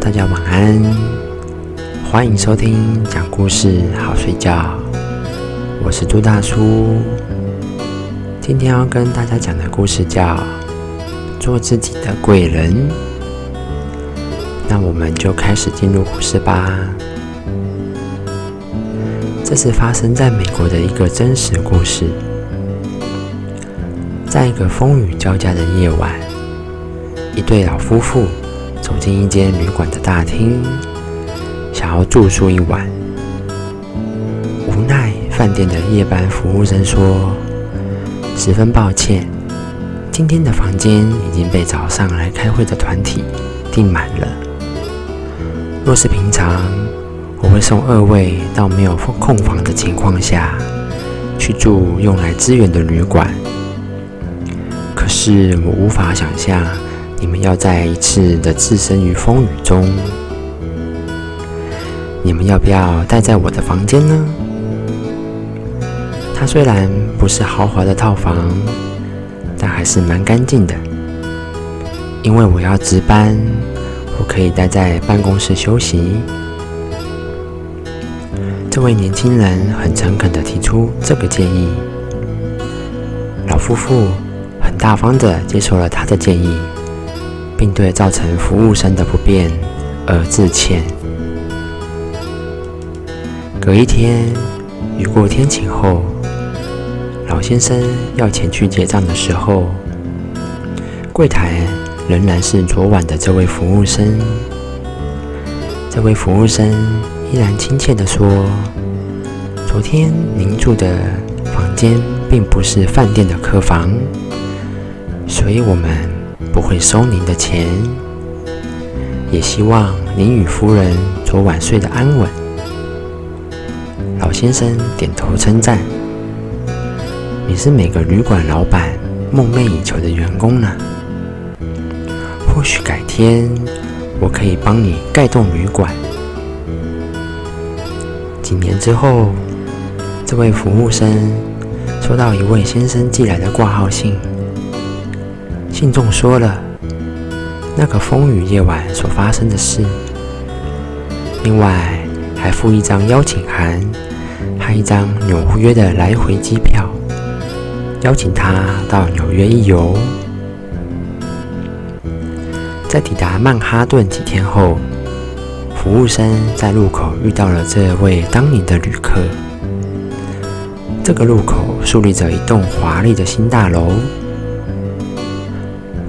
大家晚安，欢迎收听讲故事好睡觉。我是杜大叔，今天要跟大家讲的故事叫《做自己的贵人》。那我们就开始进入故事吧。这是发生在美国的一个真实故事。在一个风雨交加的夜晚，一对老夫妇走进一间旅馆的大厅，想要住宿一晚。无奈，饭店的夜班服务生说：“十分抱歉，今天的房间已经被早上来开会的团体订满了。若是平常，我会送二位到没有空房的情况下去住用来支援的旅馆。”可是我无法想象，你们要在一次的置身于风雨中，你们要不要待在我的房间呢？它虽然不是豪华的套房，但还是蛮干净的。因为我要值班，我可以待在办公室休息。这位年轻人很诚恳地提出这个建议。老夫妇很。大方地接受了他的建议，并对造成服务生的不便而致歉。隔一天，雨过天晴后，老先生要前去结账的时候，柜台仍然是昨晚的这位服务生。这位服务生依然亲切地说：“昨天您住的房间并不是饭店的客房。”所以我们不会收您的钱，也希望您与夫人昨晚睡得安稳。老先生点头称赞：“你是每个旅馆老板梦寐以求的员工呢。或许改天我可以帮你盖栋旅馆。”几年之后，这位服务生收到一位先生寄来的挂号信。信中说了那个风雨夜晚所发生的事，另外还附一张邀请函和一张纽约的来回机票，邀请他到纽约一游。在抵达曼哈顿几天后，服务生在路口遇到了这位当年的旅客。这个路口树立着一栋华丽的新大楼。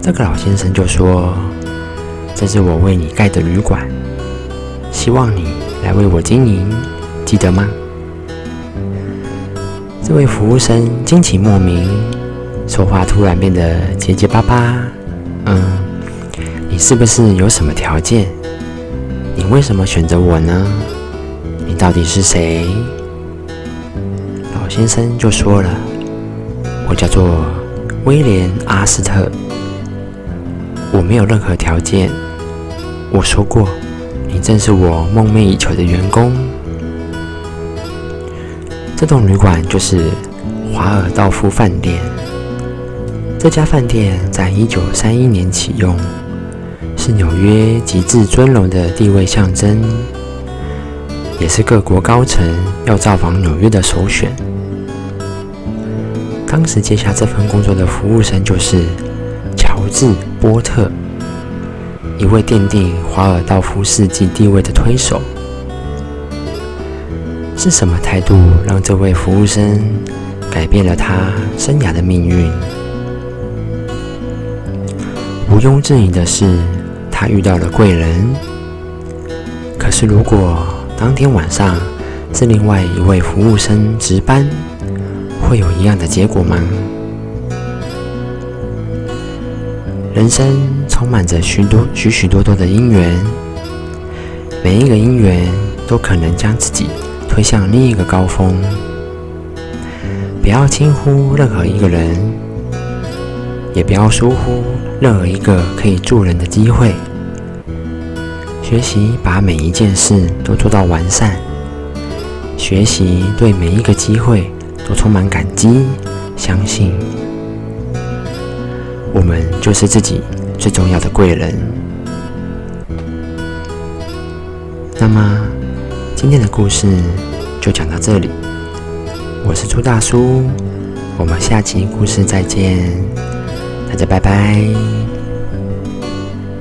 这个老先生就说：“这是我为你盖的旅馆，希望你来为我经营，记得吗？”这位服务生惊奇莫名，说话突然变得结结巴巴。“嗯，你是不是有什么条件？你为什么选择我呢？你到底是谁？”老先生就说了：“我叫做威廉·阿斯特。”我没有任何条件。我说过，你正是我梦寐以求的员工。这栋旅馆就是华尔道夫饭店。这家饭店在一九三一年启用，是纽约极致尊荣的地位象征，也是各国高层要造访纽约的首选。当时接下这份工作的服务生就是治。波特，一位奠定华尔道夫世纪地位的推手，是什么态度让这位服务生改变了他生涯的命运？毋庸置疑的是，他遇到了贵人。可是，如果当天晚上是另外一位服务生值班，会有一样的结果吗？人生充满着许多许许多多的因缘，每一个因缘都可能将自己推向另一个高峰。不要轻忽任何一个人，也不要疏忽任何一个可以助人的机会。学习把每一件事都做到完善，学习对每一个机会都充满感激，相信。我们就是自己最重要的贵人。那么今天的故事就讲到这里。我是朱大叔，我们下期故事再见，大家拜拜。